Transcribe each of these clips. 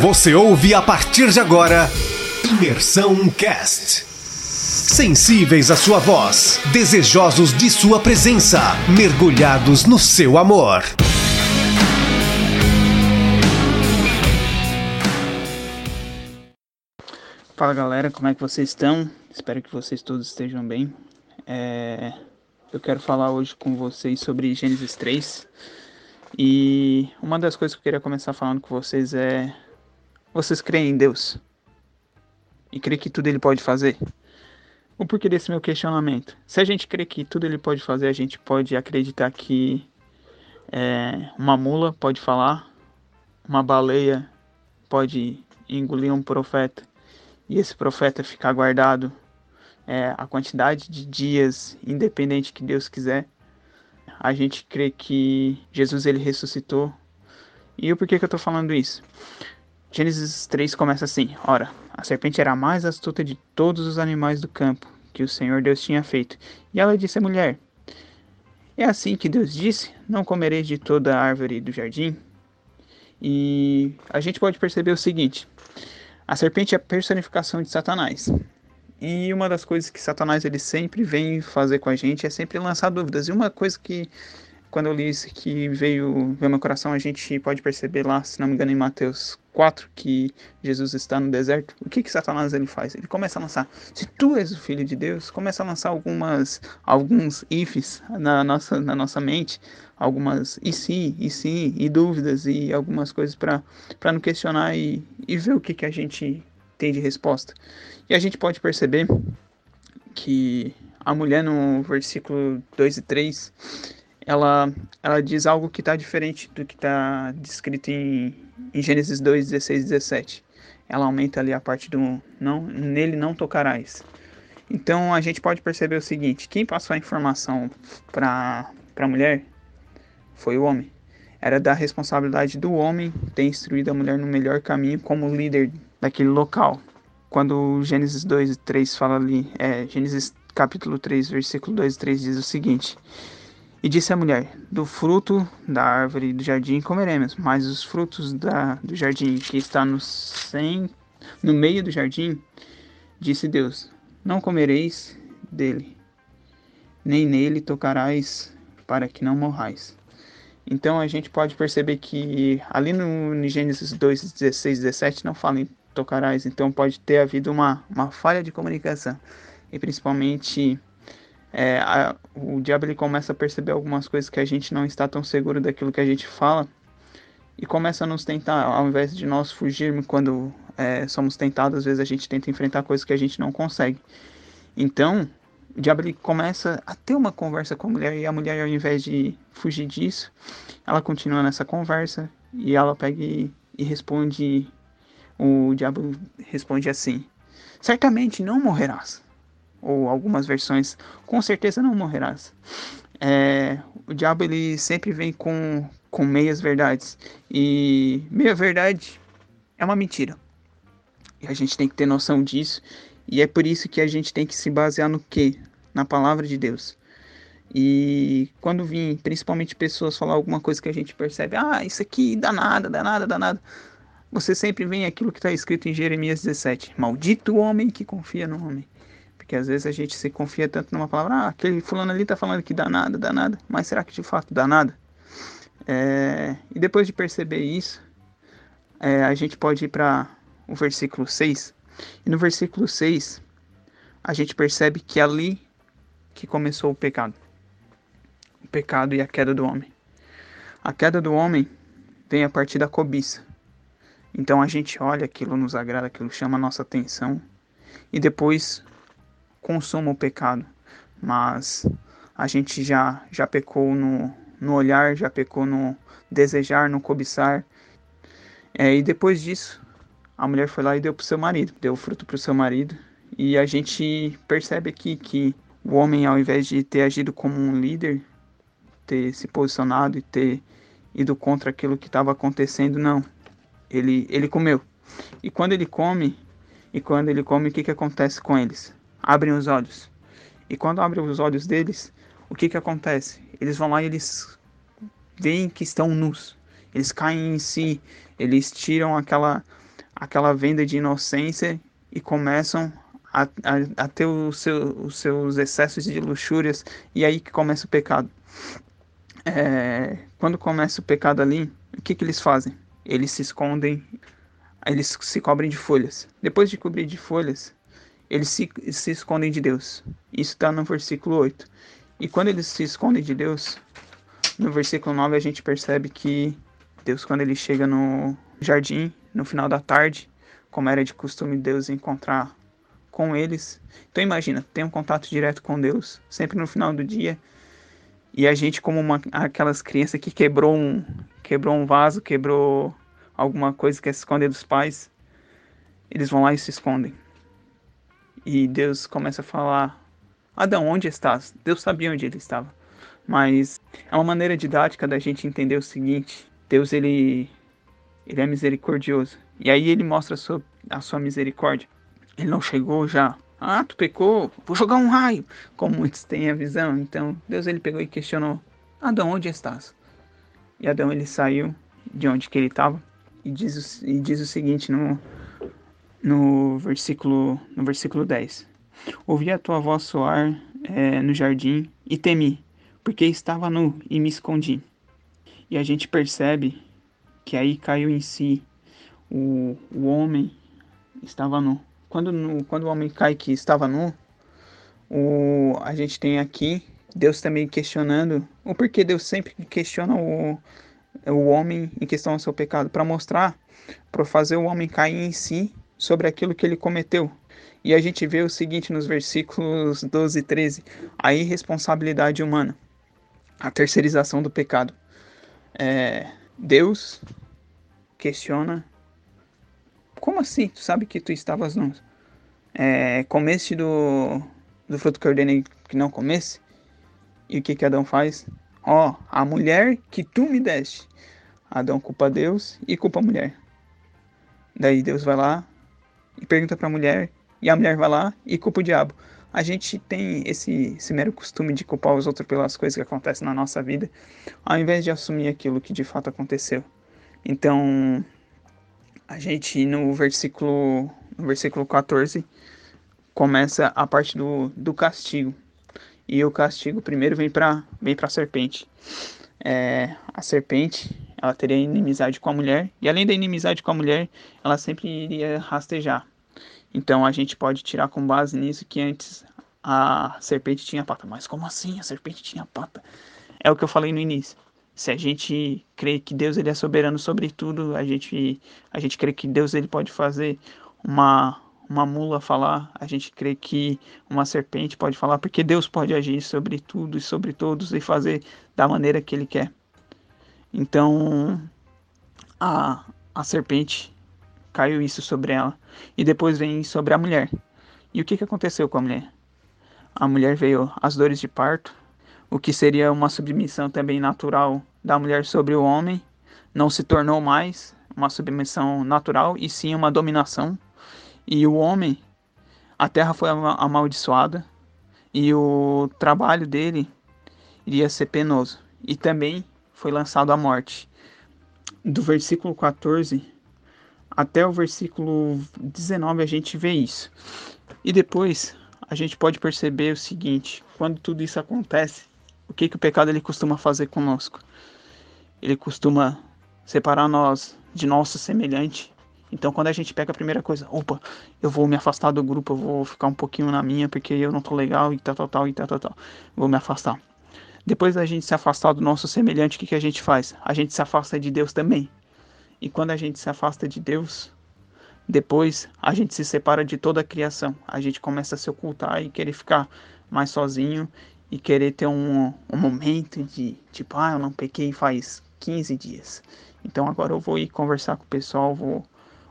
Você ouve a partir de agora Imersão Cast. Sensíveis à sua voz, desejosos de sua presença, mergulhados no seu amor. Fala galera, como é que vocês estão? Espero que vocês todos estejam bem. É... Eu quero falar hoje com vocês sobre Gênesis 3. E uma das coisas que eu queria começar falando com vocês é: vocês creem em Deus? E creem que tudo ele pode fazer? O porquê desse meu questionamento? Se a gente crê que tudo ele pode fazer, a gente pode acreditar que é, uma mula pode falar, uma baleia pode engolir um profeta e esse profeta ficar guardado é, a quantidade de dias, independente que Deus quiser. A gente crê que Jesus ele ressuscitou. E o porquê que eu estou falando isso? Gênesis 3 começa assim: Ora, a serpente era a mais astuta de todos os animais do campo que o Senhor Deus tinha feito. E ela disse à mulher: É assim que Deus disse: Não comereis de toda a árvore do jardim? E a gente pode perceber o seguinte: a serpente é a personificação de Satanás. E uma das coisas que Satanás ele sempre vem fazer com a gente é sempre lançar dúvidas. E uma coisa que quando eu li isso que veio ver meu coração, a gente pode perceber lá, se não me engano, em Mateus 4, que Jesus está no deserto. O que que Satanás ele faz? Ele começa a lançar, se tu és o filho de Deus, começa a lançar algumas alguns ifs na nossa na nossa mente, algumas e se, e se, e dúvidas e algumas coisas para para não questionar e, e ver o que que a gente tem de resposta. E a gente pode perceber que a mulher no versículo 2 e 3 ela, ela diz algo que está diferente do que está descrito em, em Gênesis 2, 16 e 17. Ela aumenta ali a parte do não, nele não tocarás. Então a gente pode perceber o seguinte: quem passou a informação para a mulher foi o homem. Era da responsabilidade do homem ter instruído a mulher no melhor caminho como líder daquele local. Quando Gênesis 2 e 3 fala ali, é, Gênesis capítulo 3, versículo 2 e 3 diz o seguinte: e disse a mulher: Do fruto da árvore do jardim comeremos, mas os frutos da, do jardim que está no, sem, no meio do jardim, disse Deus: Não comereis dele, nem nele tocarás, para que não morrais. Então a gente pode perceber que ali no, no Gênesis 2, 16, 17 não fala em tocarás, então pode ter havido uma, uma falha de comunicação. E principalmente é, a, o diabo ele começa a perceber algumas coisas que a gente não está tão seguro daquilo que a gente fala e começa a nos tentar, ao invés de nós fugirmos quando é, somos tentados, às vezes a gente tenta enfrentar coisas que a gente não consegue. Então, o diabo ele começa a ter uma conversa com a mulher e a mulher, ao invés de fugir disso, ela continua nessa conversa e ela pega e, e responde. O diabo responde assim: Certamente não morrerás ou algumas versões, com certeza não morrerás. É, o diabo ele sempre vem com, com meias verdades e meia verdade é uma mentira. E a gente tem que ter noção disso e é por isso que a gente tem que se basear no que? Na palavra de Deus. E quando vim, principalmente pessoas falar alguma coisa que a gente percebe, ah, isso aqui dá nada, dá nada, dá nada. Você sempre vem aquilo que está escrito em Jeremias 17: Maldito o homem que confia no homem. Porque às vezes a gente se confia tanto numa palavra, ah, aquele fulano ali tá falando que dá nada, dá nada, mas será que de fato dá nada? É, e depois de perceber isso, é, a gente pode ir para o versículo 6. E no versículo 6, a gente percebe que é ali que começou o pecado. O pecado e a queda do homem. A queda do homem vem a partir da cobiça. Então a gente olha aquilo, nos agrada, aquilo chama a nossa atenção. E depois consuma o pecado, mas a gente já, já pecou no, no olhar, já pecou no desejar, no cobiçar. É, e depois disso, a mulher foi lá e deu para o seu marido, deu fruto para o seu marido. E a gente percebe aqui que o homem, ao invés de ter agido como um líder, ter se posicionado e ter ido contra aquilo que estava acontecendo, não. Ele, ele comeu. E quando ele come, e quando ele come, o que, que acontece com eles? Abrem os olhos. E quando abrem os olhos deles, o que que acontece? Eles vão lá e eles veem que estão nus. Eles caem em si, eles tiram aquela aquela venda de inocência e começam a, a, a ter o seu, os seus excessos de luxúrias e aí que começa o pecado. É, quando começa o pecado ali, o que, que eles fazem? Eles se escondem, eles se cobrem de folhas. Depois de cobrir de folhas, eles se, se escondem de Deus. Isso está no versículo 8. E quando eles se escondem de Deus, no versículo 9 a gente percebe que Deus, quando ele chega no jardim, no final da tarde, como era de costume Deus encontrar com eles. Então imagina, tem um contato direto com Deus, sempre no final do dia. E a gente como uma, aquelas crianças que quebrou um, quebrou um vaso, quebrou alguma coisa que é se esconder dos pais, eles vão lá e se escondem. E Deus começa a falar: Adão, onde estás? Deus sabia onde ele estava. Mas é uma maneira didática da gente entender o seguinte: Deus ele, ele é misericordioso. E aí ele mostra a sua, a sua misericórdia. Ele não chegou já. Ah, tu pecou, vou jogar um raio. Como muitos têm a visão. Então Deus ele pegou e questionou: Adão, onde estás? E Adão ele saiu de onde que ele estava e diz, e diz o seguinte no, no versículo no versículo 10. Ouvi a tua voz soar é, no jardim e temi, porque estava nu e me escondi. E a gente percebe que aí caiu em si o, o homem estava nu. Quando, no, quando o homem cai que estava nu, o, a gente tem aqui Deus também questionando o porquê Deus sempre questiona o, o homem em questão ao seu pecado, para mostrar, para fazer o homem cair em si sobre aquilo que ele cometeu. E a gente vê o seguinte nos versículos 12 e 13: a irresponsabilidade humana, a terceirização do pecado. É, Deus questiona: como assim? Tu sabe que tu estavas nu? É, comeste do, do fruto que ordenei que não comesse? E o que, que Adão faz? Ó, oh, a mulher que tu me deste. Adão culpa Deus e culpa a mulher. Daí Deus vai lá e pergunta para a mulher e a mulher vai lá e culpa o diabo. A gente tem esse, esse mero costume de culpar os outros pelas coisas que acontecem na nossa vida, ao invés de assumir aquilo que de fato aconteceu. Então, a gente no versículo, no versículo 14 começa a parte do, do castigo. E o castigo primeiro vem para vem a serpente. É, a serpente ela teria inimizade com a mulher, e além da inimizade com a mulher, ela sempre iria rastejar. Então a gente pode tirar com base nisso que antes a serpente tinha pata. Mas como assim a serpente tinha pata? É o que eu falei no início. Se a gente crê que Deus ele é soberano sobre tudo, a gente a gente crê que Deus ele pode fazer uma uma mula falar, a gente crê que uma serpente pode falar, porque Deus pode agir sobre tudo e sobre todos e fazer da maneira que ele quer. Então a a serpente caiu isso sobre ela. E depois vem sobre a mulher. E o que, que aconteceu com a mulher? A mulher veio as dores de parto, o que seria uma submissão também natural da mulher sobre o homem, não se tornou mais uma submissão natural, e sim uma dominação. E o homem, a terra foi amaldiçoada, e o trabalho dele iria ser penoso. E também foi lançado à morte. Do versículo 14 até o versículo 19 a gente vê isso. E depois a gente pode perceber o seguinte: quando tudo isso acontece, o que, que o pecado ele costuma fazer conosco? Ele costuma separar nós de nosso semelhante. Então, quando a gente pega a primeira coisa, opa, eu vou me afastar do grupo, eu vou ficar um pouquinho na minha porque eu não tô legal e tal, tal, tal, e tal, tal, tal. Vou me afastar. Depois da gente se afastar do nosso semelhante, o que, que a gente faz? A gente se afasta de Deus também. E quando a gente se afasta de Deus, depois a gente se separa de toda a criação. A gente começa a se ocultar e querer ficar mais sozinho e querer ter um, um momento de tipo, ah, eu não pequei faz 15 dias. Então agora eu vou ir conversar com o pessoal, vou,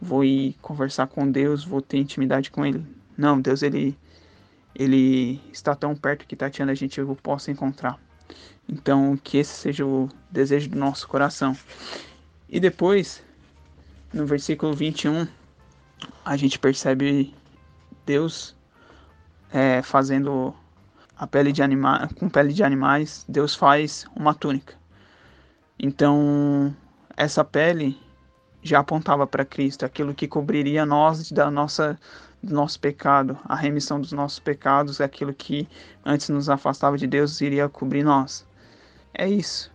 vou ir conversar com Deus, vou ter intimidade com Ele. Não, Deus ele, ele está tão perto que tateando a gente eu posso encontrar. Então que esse seja o desejo do nosso coração. E depois, no versículo 21, a gente percebe Deus é, fazendo a pele de anima com pele de animais, Deus faz uma túnica. Então, essa pele já apontava para Cristo, aquilo que cobriria nós da nossa do nosso pecado, a remissão dos nossos pecados, aquilo que antes nos afastava de Deus iria cobrir nós. É isso.